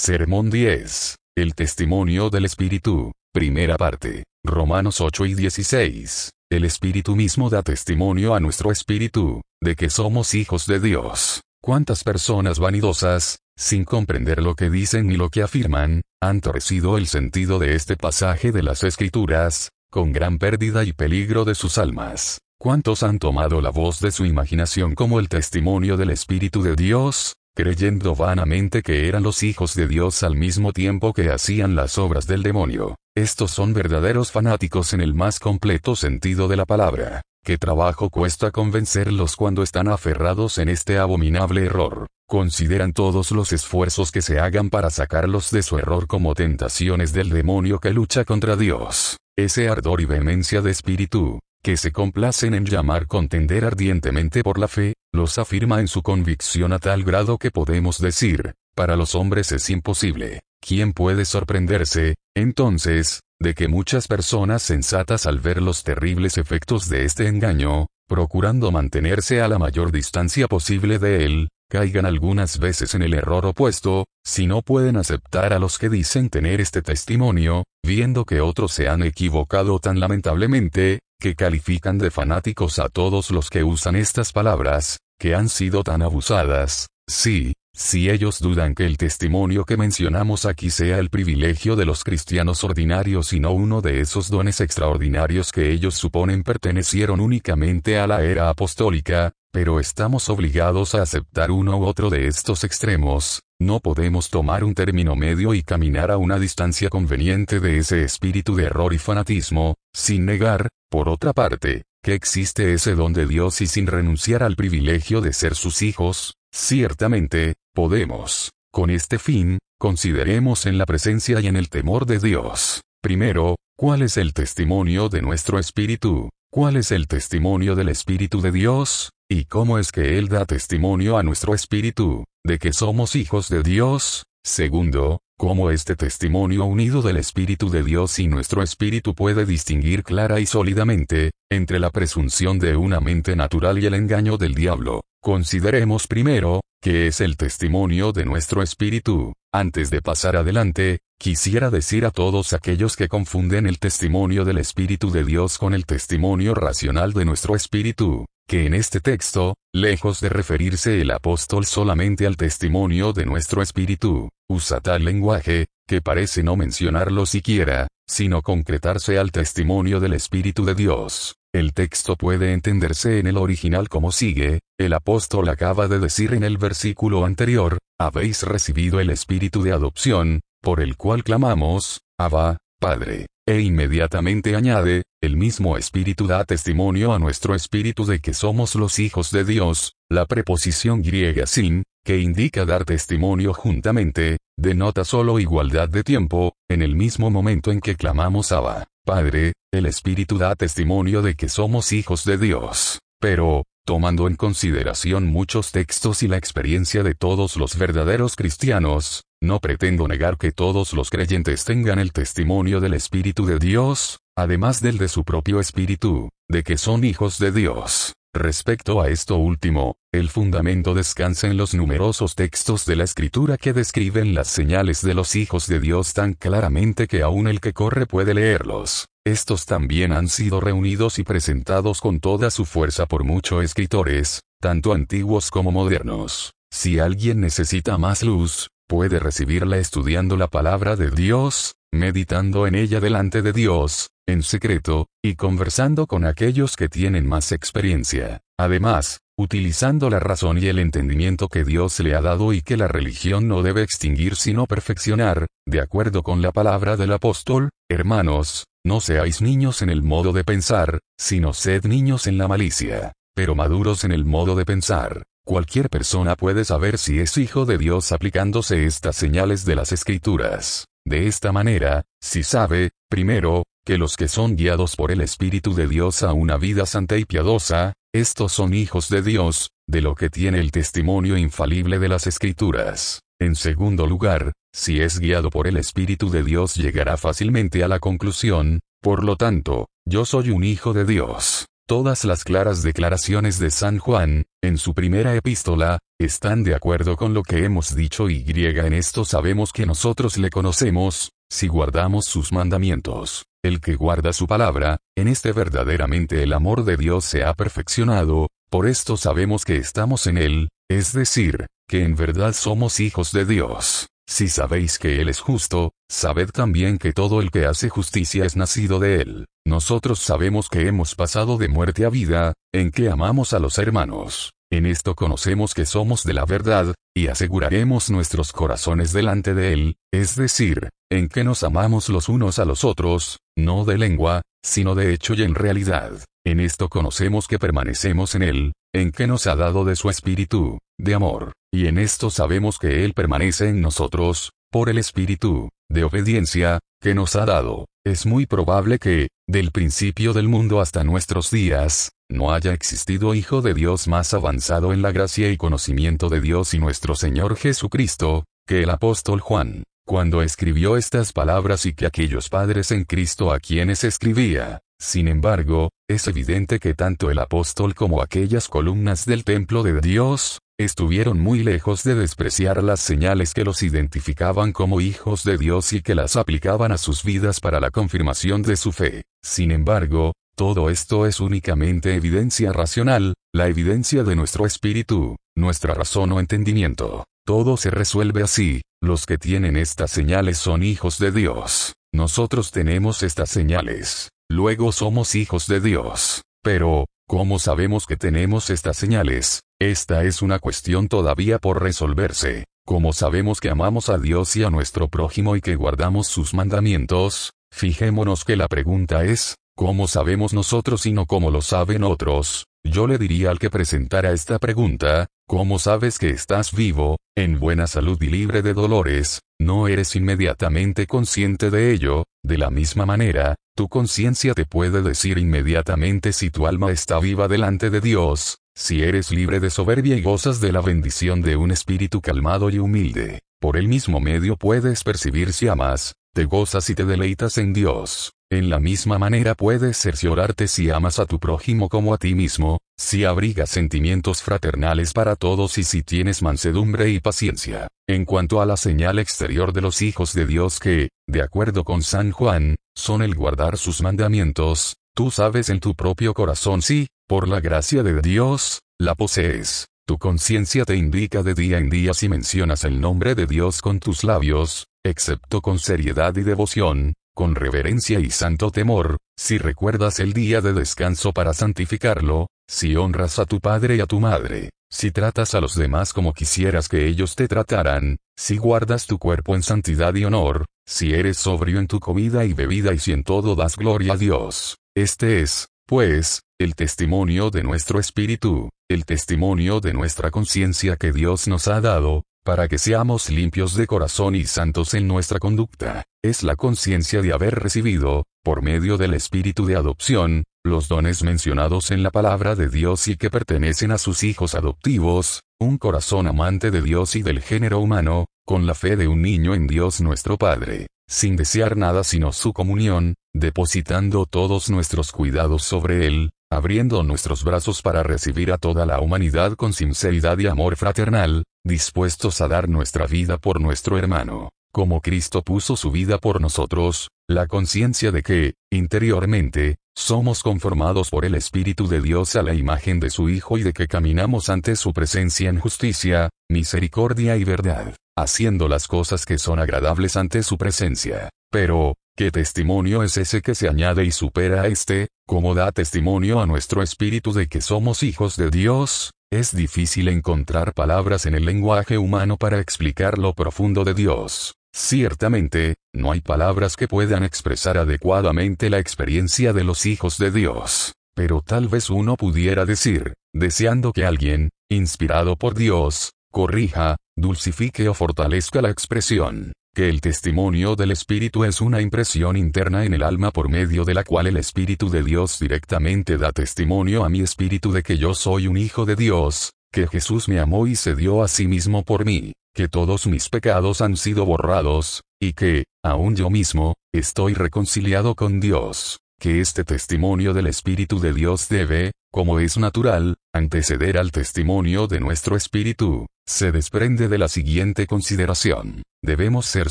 Sermón 10. El testimonio del Espíritu. Primera parte. Romanos 8 y 16. El Espíritu mismo da testimonio a nuestro Espíritu, de que somos hijos de Dios. ¿Cuántas personas vanidosas, sin comprender lo que dicen ni lo que afirman, han torcido el sentido de este pasaje de las Escrituras, con gran pérdida y peligro de sus almas? ¿Cuántos han tomado la voz de su imaginación como el testimonio del Espíritu de Dios, creyendo vanamente que eran los hijos de Dios al mismo tiempo que hacían las obras del demonio. Estos son verdaderos fanáticos en el más completo sentido de la palabra. Qué trabajo cuesta convencerlos cuando están aferrados en este abominable error. Consideran todos los esfuerzos que se hagan para sacarlos de su error como tentaciones del demonio que lucha contra Dios. Ese ardor y vehemencia de espíritu, que se complacen en llamar contender ardientemente por la fe, los afirma en su convicción a tal grado que podemos decir, para los hombres es imposible. ¿Quién puede sorprenderse, entonces, de que muchas personas sensatas al ver los terribles efectos de este engaño, procurando mantenerse a la mayor distancia posible de él, caigan algunas veces en el error opuesto, si no pueden aceptar a los que dicen tener este testimonio, viendo que otros se han equivocado tan lamentablemente, que califican de fanáticos a todos los que usan estas palabras, que han sido tan abusadas, sí, si ellos dudan que el testimonio que mencionamos aquí sea el privilegio de los cristianos ordinarios y no uno de esos dones extraordinarios que ellos suponen pertenecieron únicamente a la era apostólica, pero estamos obligados a aceptar uno u otro de estos extremos, no podemos tomar un término medio y caminar a una distancia conveniente de ese espíritu de error y fanatismo, sin negar, por otra parte, que existe ese don de Dios y sin renunciar al privilegio de ser sus hijos, ciertamente, podemos, con este fin, consideremos en la presencia y en el temor de Dios. Primero, ¿cuál es el testimonio de nuestro espíritu? ¿Cuál es el testimonio del Espíritu de Dios? ¿Y cómo es que Él da testimonio a nuestro espíritu, de que somos hijos de Dios? Segundo, cómo este testimonio unido del Espíritu de Dios y nuestro espíritu puede distinguir clara y sólidamente, entre la presunción de una mente natural y el engaño del diablo. Consideremos primero, qué es el testimonio de nuestro espíritu. Antes de pasar adelante, quisiera decir a todos aquellos que confunden el testimonio del Espíritu de Dios con el testimonio racional de nuestro espíritu, que en este texto, lejos de referirse el apóstol solamente al testimonio de nuestro espíritu, usa tal lenguaje, que parece no mencionarlo siquiera, sino concretarse al testimonio del Espíritu de Dios. El texto puede entenderse en el original como sigue, el apóstol acaba de decir en el versículo anterior, habéis recibido el Espíritu de adopción, por el cual clamamos, Abba, Padre. E inmediatamente añade, el mismo Espíritu da testimonio a nuestro Espíritu de que somos los hijos de Dios, la preposición griega sin, que indica dar testimonio juntamente, denota solo igualdad de tiempo, en el mismo momento en que clamamos Abba, Padre, el Espíritu da testimonio de que somos hijos de Dios. Pero, tomando en consideración muchos textos y la experiencia de todos los verdaderos cristianos, no pretendo negar que todos los creyentes tengan el testimonio del Espíritu de Dios, además del de su propio Espíritu, de que son hijos de Dios. Respecto a esto último, el fundamento descansa en los numerosos textos de la Escritura que describen las señales de los hijos de Dios tan claramente que aún el que corre puede leerlos. Estos también han sido reunidos y presentados con toda su fuerza por muchos escritores, tanto antiguos como modernos. Si alguien necesita más luz, puede recibirla estudiando la palabra de Dios, meditando en ella delante de Dios, en secreto, y conversando con aquellos que tienen más experiencia. Además, utilizando la razón y el entendimiento que Dios le ha dado y que la religión no debe extinguir sino perfeccionar, de acuerdo con la palabra del apóstol, hermanos, no seáis niños en el modo de pensar, sino sed niños en la malicia, pero maduros en el modo de pensar. Cualquier persona puede saber si es hijo de Dios aplicándose estas señales de las escrituras. De esta manera, si sabe, primero, que los que son guiados por el Espíritu de Dios a una vida santa y piadosa, estos son hijos de Dios, de lo que tiene el testimonio infalible de las escrituras. En segundo lugar, si es guiado por el Espíritu de Dios llegará fácilmente a la conclusión, por lo tanto, yo soy un hijo de Dios. Todas las claras declaraciones de San Juan, en su primera epístola, están de acuerdo con lo que hemos dicho y en esto sabemos que nosotros le conocemos, si guardamos sus mandamientos. El que guarda su palabra, en este verdaderamente el amor de Dios se ha perfeccionado, por esto sabemos que estamos en él, es decir, que en verdad somos hijos de Dios. Si sabéis que Él es justo, sabed también que todo el que hace justicia es nacido de Él. Nosotros sabemos que hemos pasado de muerte a vida, en que amamos a los hermanos. En esto conocemos que somos de la verdad, y aseguraremos nuestros corazones delante de Él, es decir, en que nos amamos los unos a los otros, no de lengua, sino de hecho y en realidad. En esto conocemos que permanecemos en Él, en que nos ha dado de su espíritu, de amor, y en esto sabemos que Él permanece en nosotros, por el espíritu, de obediencia, que nos ha dado. Es muy probable que, del principio del mundo hasta nuestros días, no haya existido Hijo de Dios más avanzado en la gracia y conocimiento de Dios y nuestro Señor Jesucristo, que el apóstol Juan, cuando escribió estas palabras y que aquellos padres en Cristo a quienes escribía, sin embargo, es evidente que tanto el apóstol como aquellas columnas del templo de Dios, estuvieron muy lejos de despreciar las señales que los identificaban como hijos de Dios y que las aplicaban a sus vidas para la confirmación de su fe. Sin embargo, todo esto es únicamente evidencia racional, la evidencia de nuestro espíritu, nuestra razón o entendimiento. Todo se resuelve así, los que tienen estas señales son hijos de Dios. Nosotros tenemos estas señales. Luego somos hijos de Dios. Pero, ¿cómo sabemos que tenemos estas señales? Esta es una cuestión todavía por resolverse. ¿Cómo sabemos que amamos a Dios y a nuestro prójimo y que guardamos sus mandamientos? Fijémonos que la pregunta es, ¿cómo sabemos nosotros y no cómo lo saben otros? Yo le diría al que presentara esta pregunta, ¿cómo sabes que estás vivo, en buena salud y libre de dolores? No eres inmediatamente consciente de ello, de la misma manera, tu conciencia te puede decir inmediatamente si tu alma está viva delante de Dios, si eres libre de soberbia y gozas de la bendición de un espíritu calmado y humilde. Por el mismo medio puedes percibir si amas, te gozas y te deleitas en Dios. En la misma manera puedes cerciorarte si amas a tu prójimo como a ti mismo, si abrigas sentimientos fraternales para todos y si tienes mansedumbre y paciencia. En cuanto a la señal exterior de los hijos de Dios que, de acuerdo con San Juan, son el guardar sus mandamientos, tú sabes en tu propio corazón si, por la gracia de Dios, la posees. Tu conciencia te indica de día en día si mencionas el nombre de Dios con tus labios, excepto con seriedad y devoción, con reverencia y santo temor, si recuerdas el día de descanso para santificarlo, si honras a tu padre y a tu madre, si tratas a los demás como quisieras que ellos te trataran, si guardas tu cuerpo en santidad y honor, si eres sobrio en tu comida y bebida y si en todo das gloria a Dios. Este es, pues, el testimonio de nuestro espíritu, el testimonio de nuestra conciencia que Dios nos ha dado, para que seamos limpios de corazón y santos en nuestra conducta, es la conciencia de haber recibido, por medio del espíritu de adopción, los dones mencionados en la palabra de Dios y que pertenecen a sus hijos adoptivos, un corazón amante de Dios y del género humano, con la fe de un niño en Dios nuestro Padre, sin desear nada sino su comunión, depositando todos nuestros cuidados sobre Él, abriendo nuestros brazos para recibir a toda la humanidad con sinceridad y amor fraternal, dispuestos a dar nuestra vida por nuestro hermano, como Cristo puso su vida por nosotros, la conciencia de que, interiormente, somos conformados por el Espíritu de Dios a la imagen de su Hijo y de que caminamos ante su presencia en justicia, misericordia y verdad haciendo las cosas que son agradables ante su presencia. Pero, ¿qué testimonio es ese que se añade y supera a este? ¿Cómo da testimonio a nuestro espíritu de que somos hijos de Dios? Es difícil encontrar palabras en el lenguaje humano para explicar lo profundo de Dios. Ciertamente, no hay palabras que puedan expresar adecuadamente la experiencia de los hijos de Dios. Pero tal vez uno pudiera decir, deseando que alguien, inspirado por Dios, corrija, dulcifique o fortalezca la expresión, que el testimonio del Espíritu es una impresión interna en el alma por medio de la cual el Espíritu de Dios directamente da testimonio a mi espíritu de que yo soy un hijo de Dios, que Jesús me amó y se dio a sí mismo por mí, que todos mis pecados han sido borrados, y que, aún yo mismo, estoy reconciliado con Dios. que este testimonio del Espíritu de Dios debe, como es natural, anteceder al testimonio de nuestro espíritu, se desprende de la siguiente consideración. Debemos ser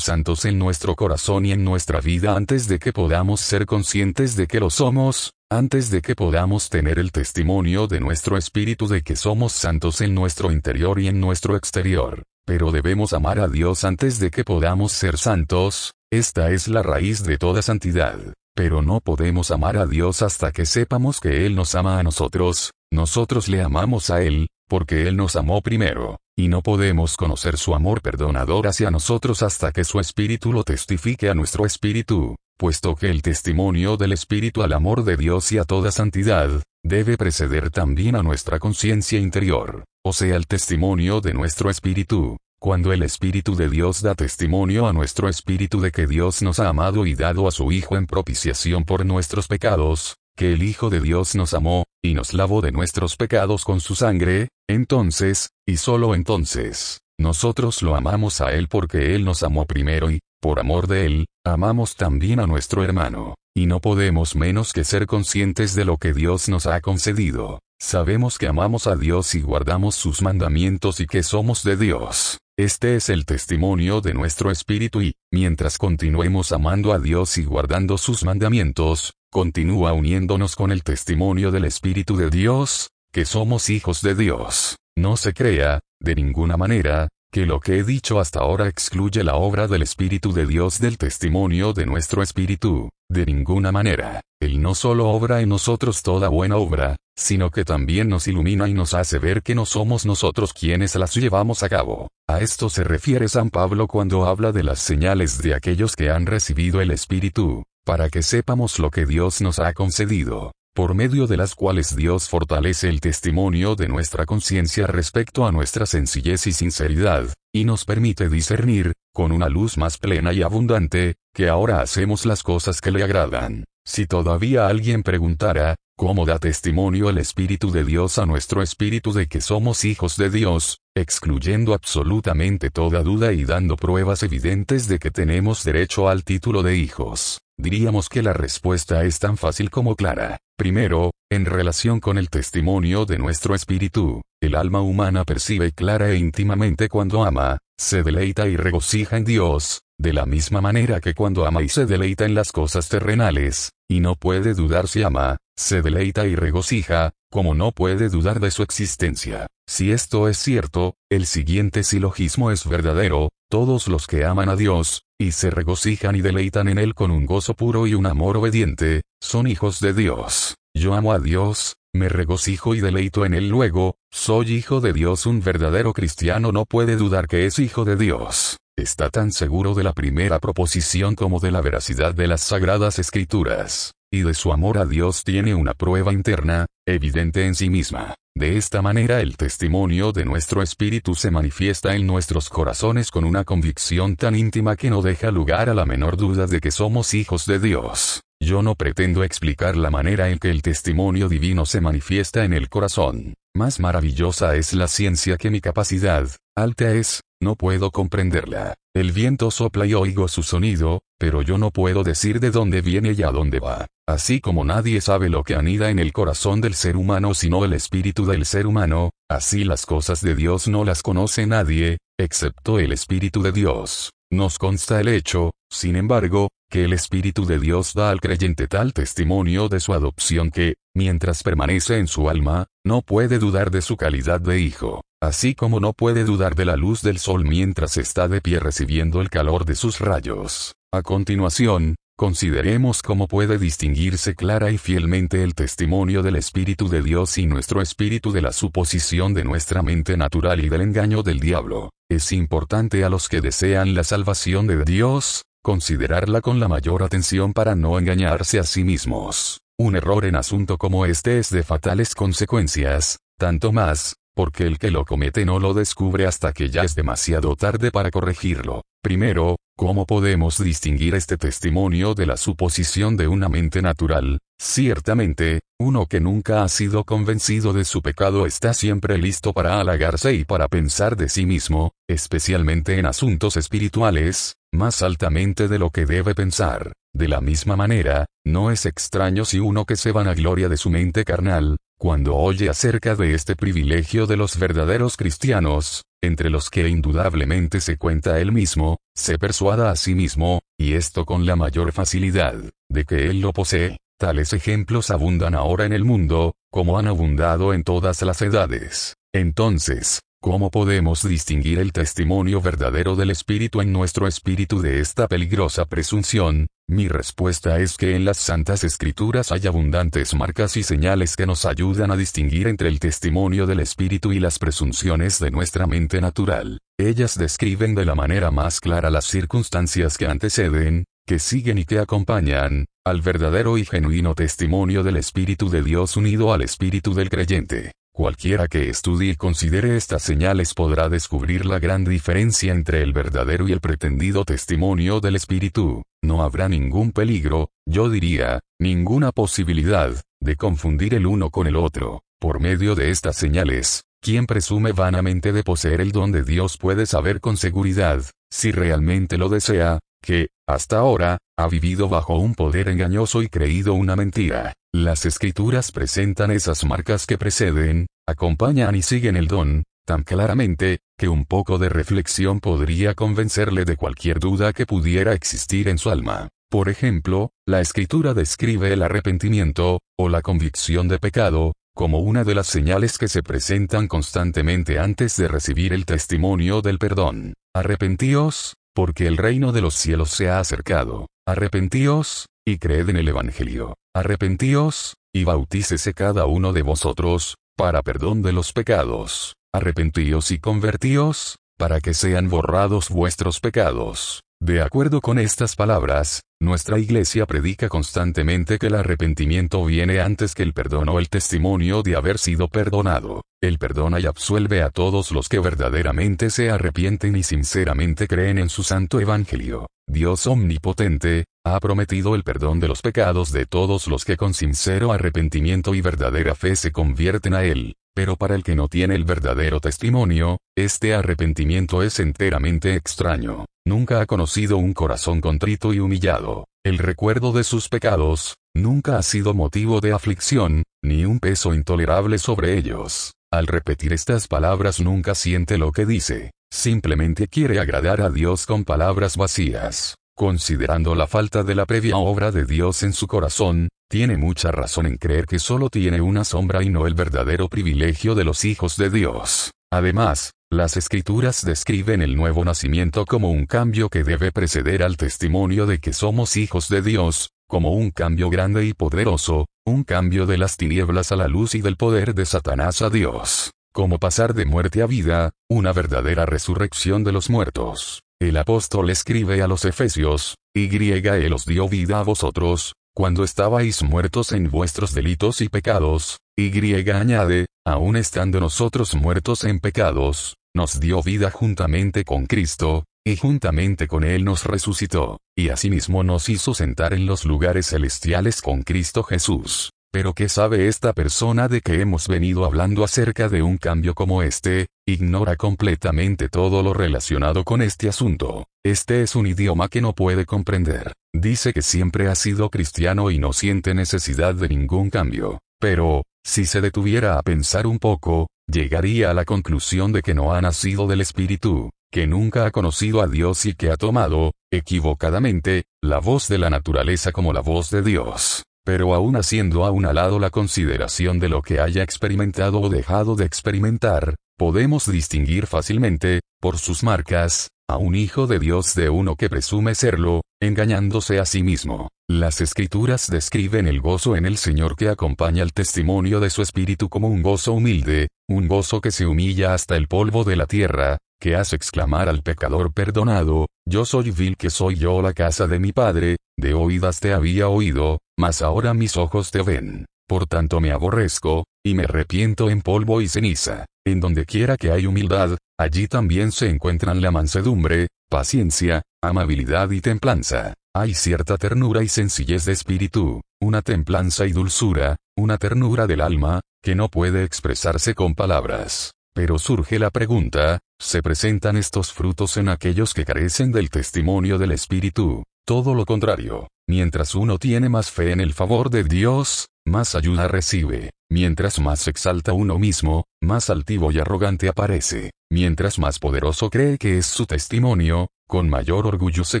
santos en nuestro corazón y en nuestra vida antes de que podamos ser conscientes de que lo somos, antes de que podamos tener el testimonio de nuestro espíritu de que somos santos en nuestro interior y en nuestro exterior. Pero debemos amar a Dios antes de que podamos ser santos, esta es la raíz de toda santidad. Pero no podemos amar a Dios hasta que sepamos que Él nos ama a nosotros, nosotros le amamos a Él, porque Él nos amó primero, y no podemos conocer su amor perdonador hacia nosotros hasta que su Espíritu lo testifique a nuestro Espíritu, puesto que el testimonio del Espíritu al amor de Dios y a toda santidad, debe preceder también a nuestra conciencia interior, o sea el testimonio de nuestro Espíritu, cuando el Espíritu de Dios da testimonio a nuestro Espíritu de que Dios nos ha amado y dado a su Hijo en propiciación por nuestros pecados, que el Hijo de Dios nos amó, y nos lavó de nuestros pecados con su sangre, entonces, y solo entonces, nosotros lo amamos a Él porque Él nos amó primero y, por amor de Él, amamos también a nuestro hermano, y no podemos menos que ser conscientes de lo que Dios nos ha concedido. Sabemos que amamos a Dios y guardamos sus mandamientos y que somos de Dios. Este es el testimonio de nuestro espíritu y, mientras continuemos amando a Dios y guardando sus mandamientos, continúa uniéndonos con el testimonio del Espíritu de Dios, que somos hijos de Dios. No se crea, de ninguna manera, que lo que he dicho hasta ahora excluye la obra del Espíritu de Dios del testimonio de nuestro Espíritu, de ninguna manera. Él no solo obra en nosotros toda buena obra, sino que también nos ilumina y nos hace ver que no somos nosotros quienes las llevamos a cabo. A esto se refiere San Pablo cuando habla de las señales de aquellos que han recibido el Espíritu, para que sepamos lo que Dios nos ha concedido, por medio de las cuales Dios fortalece el testimonio de nuestra conciencia respecto a nuestra sencillez y sinceridad, y nos permite discernir, con una luz más plena y abundante, que ahora hacemos las cosas que le agradan. Si todavía alguien preguntara, ¿cómo da testimonio el Espíritu de Dios a nuestro espíritu de que somos hijos de Dios, excluyendo absolutamente toda duda y dando pruebas evidentes de que tenemos derecho al título de hijos? Diríamos que la respuesta es tan fácil como clara. Primero, en relación con el testimonio de nuestro espíritu, el alma humana percibe clara e íntimamente cuando ama, se deleita y regocija en Dios, de la misma manera que cuando ama y se deleita en las cosas terrenales, y no puede dudar si ama, se deleita y regocija, como no puede dudar de su existencia. Si esto es cierto, el siguiente silogismo es verdadero, todos los que aman a Dios, y se regocijan y deleitan en Él con un gozo puro y un amor obediente, son hijos de Dios. Yo amo a Dios, me regocijo y deleito en Él luego, soy hijo de Dios. Un verdadero cristiano no puede dudar que es hijo de Dios. Está tan seguro de la primera proposición como de la veracidad de las sagradas escrituras, y de su amor a Dios tiene una prueba interna, evidente en sí misma. De esta manera el testimonio de nuestro espíritu se manifiesta en nuestros corazones con una convicción tan íntima que no deja lugar a la menor duda de que somos hijos de Dios. Yo no pretendo explicar la manera en que el testimonio divino se manifiesta en el corazón. Más maravillosa es la ciencia que mi capacidad, alta es, no puedo comprenderla. El viento sopla y oigo su sonido, pero yo no puedo decir de dónde viene y a dónde va. Así como nadie sabe lo que anida en el corazón del ser humano sino el espíritu del ser humano, así las cosas de Dios no las conoce nadie, excepto el espíritu de Dios. Nos consta el hecho, sin embargo, que el Espíritu de Dios da al creyente tal testimonio de su adopción que, mientras permanece en su alma, no puede dudar de su calidad de hijo, así como no puede dudar de la luz del sol mientras está de pie recibiendo el calor de sus rayos. A continuación, consideremos cómo puede distinguirse clara y fielmente el testimonio del Espíritu de Dios y nuestro espíritu de la suposición de nuestra mente natural y del engaño del diablo. Es importante a los que desean la salvación de Dios, considerarla con la mayor atención para no engañarse a sí mismos. Un error en asunto como este es de fatales consecuencias, tanto más, porque el que lo comete no lo descubre hasta que ya es demasiado tarde para corregirlo. Primero, ¿cómo podemos distinguir este testimonio de la suposición de una mente natural? Ciertamente, uno que nunca ha sido convencido de su pecado está siempre listo para halagarse y para pensar de sí mismo, especialmente en asuntos espirituales, más altamente de lo que debe pensar. De la misma manera, no es extraño si uno que se vanagloria de su mente carnal, cuando oye acerca de este privilegio de los verdaderos cristianos, entre los que indudablemente se cuenta él mismo, se persuada a sí mismo, y esto con la mayor facilidad, de que él lo posee. Tales ejemplos abundan ahora en el mundo, como han abundado en todas las edades. Entonces, ¿Cómo podemos distinguir el testimonio verdadero del Espíritu en nuestro espíritu de esta peligrosa presunción? Mi respuesta es que en las Santas Escrituras hay abundantes marcas y señales que nos ayudan a distinguir entre el testimonio del Espíritu y las presunciones de nuestra mente natural. Ellas describen de la manera más clara las circunstancias que anteceden, que siguen y que acompañan, al verdadero y genuino testimonio del Espíritu de Dios unido al Espíritu del creyente. Cualquiera que estudie y considere estas señales podrá descubrir la gran diferencia entre el verdadero y el pretendido testimonio del Espíritu. No habrá ningún peligro, yo diría, ninguna posibilidad, de confundir el uno con el otro. Por medio de estas señales, quien presume vanamente de poseer el don de Dios puede saber con seguridad, si realmente lo desea, que, hasta ahora, ha vivido bajo un poder engañoso y creído una mentira. Las escrituras presentan esas marcas que preceden, acompañan y siguen el don, tan claramente, que un poco de reflexión podría convencerle de cualquier duda que pudiera existir en su alma. Por ejemplo, la escritura describe el arrepentimiento, o la convicción de pecado, como una de las señales que se presentan constantemente antes de recibir el testimonio del perdón. Arrepentíos, porque el reino de los cielos se ha acercado. Arrepentíos, y creed en el Evangelio. Arrepentíos, y bautícese cada uno de vosotros, para perdón de los pecados. Arrepentíos y convertíos, para que sean borrados vuestros pecados. De acuerdo con estas palabras, nuestra iglesia predica constantemente que el arrepentimiento viene antes que el perdón o el testimonio de haber sido perdonado. Él perdona y absuelve a todos los que verdaderamente se arrepienten y sinceramente creen en su santo evangelio. Dios omnipotente, ha prometido el perdón de los pecados de todos los que con sincero arrepentimiento y verdadera fe se convierten a Él. Pero para el que no tiene el verdadero testimonio, este arrepentimiento es enteramente extraño. Nunca ha conocido un corazón contrito y humillado. El recuerdo de sus pecados, nunca ha sido motivo de aflicción, ni un peso intolerable sobre ellos. Al repetir estas palabras nunca siente lo que dice. Simplemente quiere agradar a Dios con palabras vacías. Considerando la falta de la previa obra de Dios en su corazón, tiene mucha razón en creer que solo tiene una sombra y no el verdadero privilegio de los hijos de Dios. Además, las escrituras describen el nuevo nacimiento como un cambio que debe preceder al testimonio de que somos hijos de Dios, como un cambio grande y poderoso, un cambio de las tinieblas a la luz y del poder de Satanás a Dios, como pasar de muerte a vida, una verdadera resurrección de los muertos. El apóstol escribe a los Efesios, y Él os dio vida a vosotros, cuando estabais muertos en vuestros delitos y pecados, y añade, aun estando nosotros muertos en pecados, nos dio vida juntamente con Cristo, y juntamente con Él nos resucitó, y asimismo nos hizo sentar en los lugares celestiales con Cristo Jesús. Pero ¿qué sabe esta persona de que hemos venido hablando acerca de un cambio como este? Ignora completamente todo lo relacionado con este asunto. Este es un idioma que no puede comprender. Dice que siempre ha sido cristiano y no siente necesidad de ningún cambio. Pero, si se detuviera a pensar un poco, llegaría a la conclusión de que no ha nacido del Espíritu, que nunca ha conocido a Dios y que ha tomado, equivocadamente, la voz de la naturaleza como la voz de Dios pero aún haciendo a un lado la consideración de lo que haya experimentado o dejado de experimentar, podemos distinguir fácilmente, por sus marcas, a un hijo de Dios de uno que presume serlo, engañándose a sí mismo. Las escrituras describen el gozo en el Señor que acompaña el testimonio de su espíritu como un gozo humilde, un gozo que se humilla hasta el polvo de la tierra, que hace exclamar al pecador perdonado, yo soy vil que soy yo la casa de mi padre, de oídas te había oído, mas ahora mis ojos te ven. Por tanto me aborrezco, y me arrepiento en polvo y ceniza. En donde quiera que hay humildad, allí también se encuentran la mansedumbre, paciencia, amabilidad y templanza. Hay cierta ternura y sencillez de espíritu, una templanza y dulzura, una ternura del alma, que no puede expresarse con palabras. Pero surge la pregunta, ¿se presentan estos frutos en aquellos que carecen del testimonio del Espíritu? Todo lo contrario. Mientras uno tiene más fe en el favor de Dios, más ayuda recibe. Mientras más exalta uno mismo, más altivo y arrogante aparece. Mientras más poderoso cree que es su testimonio, con mayor orgullo se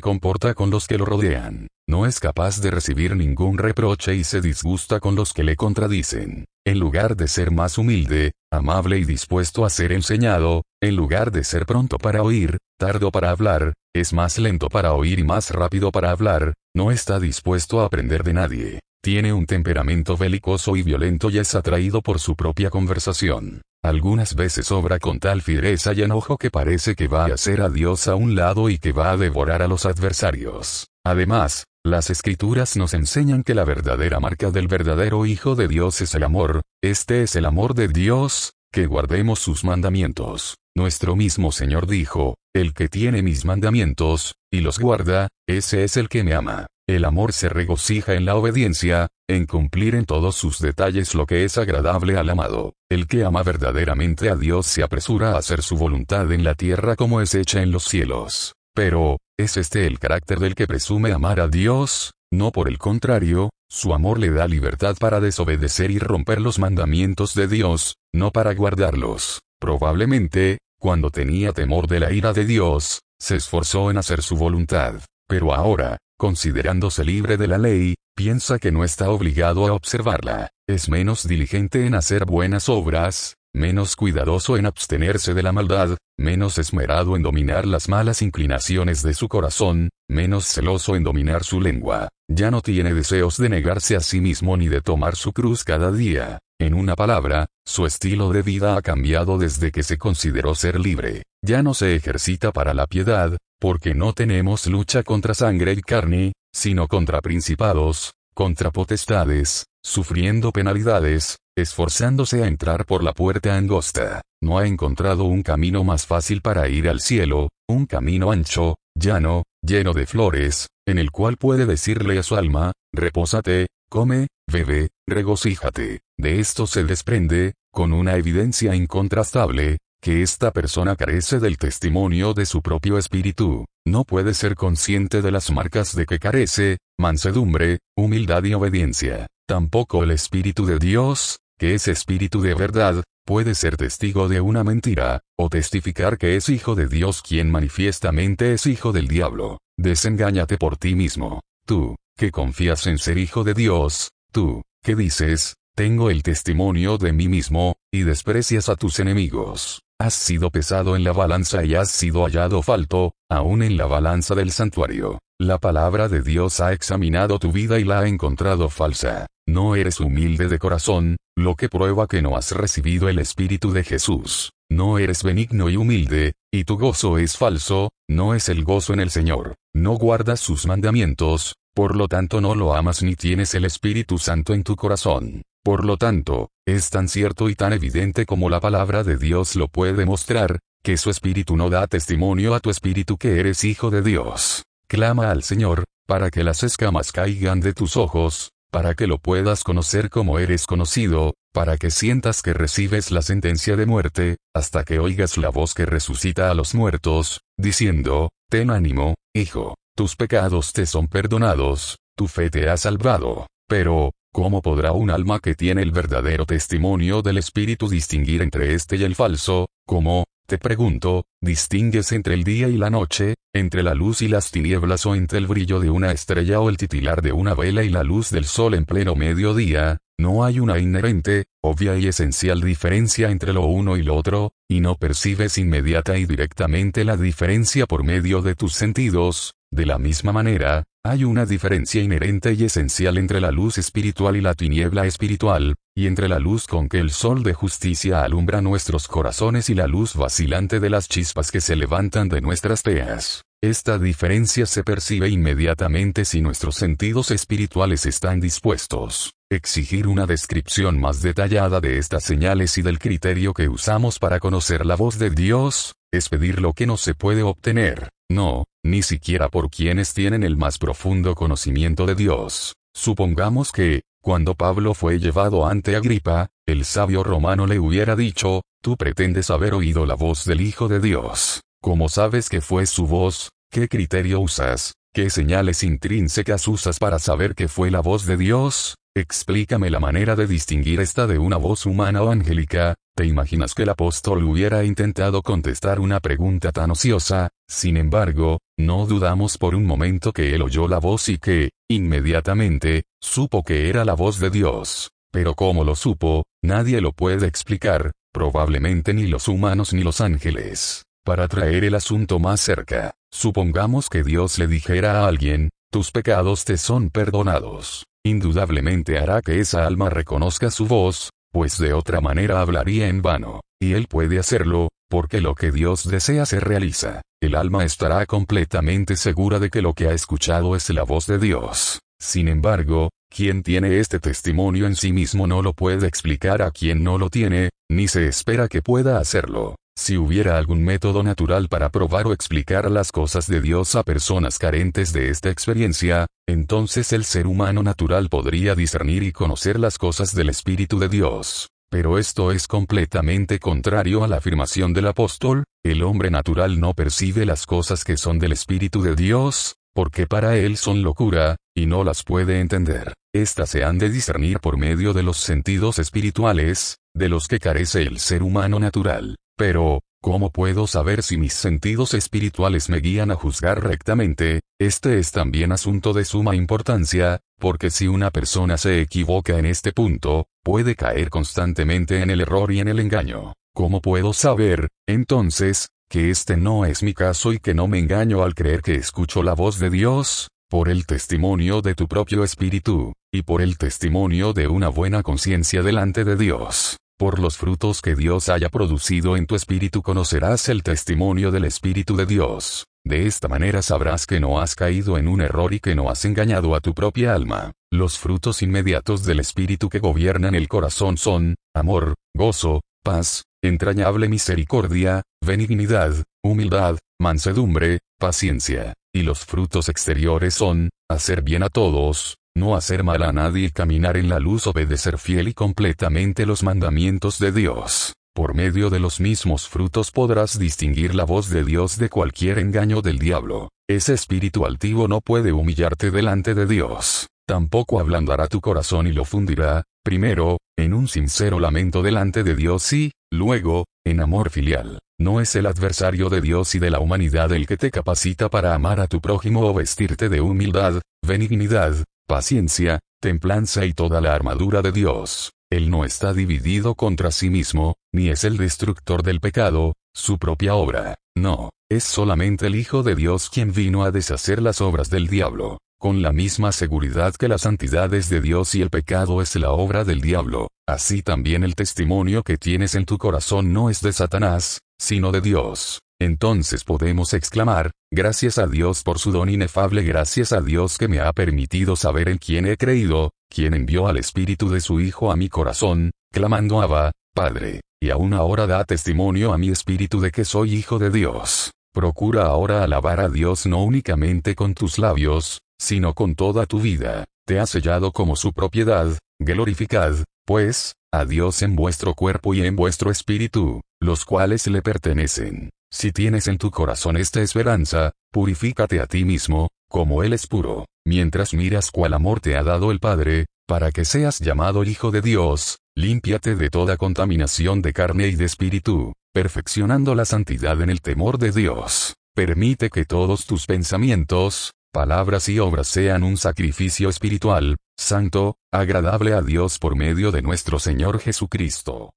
comporta con los que lo rodean. No es capaz de recibir ningún reproche y se disgusta con los que le contradicen. En lugar de ser más humilde, amable y dispuesto a ser enseñado, en lugar de ser pronto para oír, tardo para hablar, es más lento para oír y más rápido para hablar, no está dispuesto a aprender de nadie. Tiene un temperamento belicoso y violento y es atraído por su propia conversación. Algunas veces obra con tal fiereza y enojo que parece que va a hacer a Dios a un lado y que va a devorar a los adversarios. Además, las escrituras nos enseñan que la verdadera marca del verdadero Hijo de Dios es el amor, este es el amor de Dios, que guardemos sus mandamientos. Nuestro mismo Señor dijo, el que tiene mis mandamientos, y los guarda, ese es el que me ama. El amor se regocija en la obediencia, en cumplir en todos sus detalles lo que es agradable al amado. El que ama verdaderamente a Dios se apresura a hacer su voluntad en la tierra como es hecha en los cielos. Pero, ¿es este el carácter del que presume amar a Dios? No por el contrario, su amor le da libertad para desobedecer y romper los mandamientos de Dios, no para guardarlos. Probablemente, cuando tenía temor de la ira de Dios, se esforzó en hacer su voluntad. Pero ahora, considerándose libre de la ley, piensa que no está obligado a observarla, es menos diligente en hacer buenas obras, menos cuidadoso en abstenerse de la maldad, menos esmerado en dominar las malas inclinaciones de su corazón, menos celoso en dominar su lengua, ya no tiene deseos de negarse a sí mismo ni de tomar su cruz cada día. En una palabra, su estilo de vida ha cambiado desde que se consideró ser libre. Ya no se ejercita para la piedad, porque no tenemos lucha contra sangre y carne, sino contra principados, contra potestades, sufriendo penalidades, esforzándose a entrar por la puerta angosta. No ha encontrado un camino más fácil para ir al cielo, un camino ancho, llano, lleno de flores, en el cual puede decirle a su alma, repósate, come, bebe, regocíjate. De esto se desprende, con una evidencia incontrastable, que esta persona carece del testimonio de su propio espíritu, no puede ser consciente de las marcas de que carece, mansedumbre, humildad y obediencia. Tampoco el Espíritu de Dios, que es Espíritu de verdad, puede ser testigo de una mentira, o testificar que es hijo de Dios quien manifiestamente es hijo del diablo. Desengáñate por ti mismo. Tú, que confías en ser hijo de Dios, tú, que dices, tengo el testimonio de mí mismo, y desprecias a tus enemigos. Has sido pesado en la balanza y has sido hallado falto, aún en la balanza del santuario. La palabra de Dios ha examinado tu vida y la ha encontrado falsa. No eres humilde de corazón, lo que prueba que no has recibido el Espíritu de Jesús. No eres benigno y humilde, y tu gozo es falso, no es el gozo en el Señor. No guardas sus mandamientos, por lo tanto no lo amas ni tienes el Espíritu Santo en tu corazón. Por lo tanto, es tan cierto y tan evidente como la palabra de Dios lo puede mostrar, que su espíritu no da testimonio a tu espíritu que eres hijo de Dios. Clama al Señor, para que las escamas caigan de tus ojos, para que lo puedas conocer como eres conocido, para que sientas que recibes la sentencia de muerte, hasta que oigas la voz que resucita a los muertos, diciendo, Ten ánimo, hijo, tus pecados te son perdonados, tu fe te ha salvado. Pero, ¿Cómo podrá un alma que tiene el verdadero testimonio del Espíritu distinguir entre este y el falso? ¿Cómo, te pregunto, distingues entre el día y la noche, entre la luz y las tinieblas o entre el brillo de una estrella o el titilar de una vela y la luz del sol en pleno mediodía? No hay una inherente, obvia y esencial diferencia entre lo uno y lo otro, y no percibes inmediata y directamente la diferencia por medio de tus sentidos, de la misma manera, hay una diferencia inherente y esencial entre la luz espiritual y la tiniebla espiritual, y entre la luz con que el sol de justicia alumbra nuestros corazones y la luz vacilante de las chispas que se levantan de nuestras teas. Esta diferencia se percibe inmediatamente si nuestros sentidos espirituales están dispuestos. Exigir una descripción más detallada de estas señales y del criterio que usamos para conocer la voz de Dios, es pedir lo que no se puede obtener. No, ni siquiera por quienes tienen el más profundo conocimiento de Dios. Supongamos que, cuando Pablo fue llevado ante Agripa, el sabio romano le hubiera dicho, tú pretendes haber oído la voz del Hijo de Dios. ¿Cómo sabes que fue su voz? ¿Qué criterio usas? ¿Qué señales intrínsecas usas para saber que fue la voz de Dios? Explícame la manera de distinguir esta de una voz humana o angélica. ¿Te imaginas que el apóstol hubiera intentado contestar una pregunta tan ociosa? Sin embargo, no dudamos por un momento que él oyó la voz y que, inmediatamente, supo que era la voz de Dios. Pero cómo lo supo, nadie lo puede explicar, probablemente ni los humanos ni los ángeles. Para traer el asunto más cerca, supongamos que Dios le dijera a alguien, tus pecados te son perdonados indudablemente hará que esa alma reconozca su voz, pues de otra manera hablaría en vano, y él puede hacerlo, porque lo que Dios desea se realiza. El alma estará completamente segura de que lo que ha escuchado es la voz de Dios. Sin embargo, quien tiene este testimonio en sí mismo no lo puede explicar a quien no lo tiene, ni se espera que pueda hacerlo. Si hubiera algún método natural para probar o explicar las cosas de Dios a personas carentes de esta experiencia, entonces el ser humano natural podría discernir y conocer las cosas del Espíritu de Dios. Pero esto es completamente contrario a la afirmación del apóstol, el hombre natural no percibe las cosas que son del Espíritu de Dios, porque para él son locura, y no las puede entender. Estas se han de discernir por medio de los sentidos espirituales, de los que carece el ser humano natural. Pero, ¿cómo puedo saber si mis sentidos espirituales me guían a juzgar rectamente? Este es también asunto de suma importancia, porque si una persona se equivoca en este punto, puede caer constantemente en el error y en el engaño. ¿Cómo puedo saber, entonces, que este no es mi caso y que no me engaño al creer que escucho la voz de Dios? Por el testimonio de tu propio espíritu, y por el testimonio de una buena conciencia delante de Dios. Por los frutos que Dios haya producido en tu espíritu conocerás el testimonio del Espíritu de Dios. De esta manera sabrás que no has caído en un error y que no has engañado a tu propia alma. Los frutos inmediatos del Espíritu que gobiernan el corazón son, amor, gozo, paz, entrañable misericordia, benignidad, humildad, mansedumbre, paciencia. Y los frutos exteriores son, hacer bien a todos, no hacer mal a nadie y caminar en la luz obedecer fiel y completamente los mandamientos de Dios. Por medio de los mismos frutos podrás distinguir la voz de Dios de cualquier engaño del diablo. Ese espíritu altivo no puede humillarte delante de Dios. Tampoco ablandará tu corazón y lo fundirá, primero, en un sincero lamento delante de Dios y, luego, en amor filial. No es el adversario de Dios y de la humanidad el que te capacita para amar a tu prójimo o vestirte de humildad, benignidad, paciencia, templanza y toda la armadura de Dios. Él no está dividido contra sí mismo, ni es el destructor del pecado, su propia obra. No, es solamente el Hijo de Dios quien vino a deshacer las obras del diablo. Con la misma seguridad que la santidad es de Dios y el pecado es la obra del diablo, así también el testimonio que tienes en tu corazón no es de Satanás, sino de Dios. Entonces podemos exclamar, gracias a Dios por su don inefable, gracias a Dios que me ha permitido saber en quién he creído, quien envió al Espíritu de su Hijo a mi corazón, clamando Abba, Padre, y aún ahora da testimonio a mi espíritu de que soy hijo de Dios. Procura ahora alabar a Dios no únicamente con tus labios, sino con toda tu vida. Te ha sellado como su propiedad, glorificad, pues, a Dios en vuestro cuerpo y en vuestro espíritu, los cuales le pertenecen. Si tienes en tu corazón esta esperanza, purifícate a ti mismo, como Él es puro, mientras miras cuál amor te ha dado el Padre, para que seas llamado Hijo de Dios, límpiate de toda contaminación de carne y de espíritu, perfeccionando la santidad en el temor de Dios. Permite que todos tus pensamientos, palabras y obras sean un sacrificio espiritual, santo, agradable a Dios por medio de nuestro Señor Jesucristo.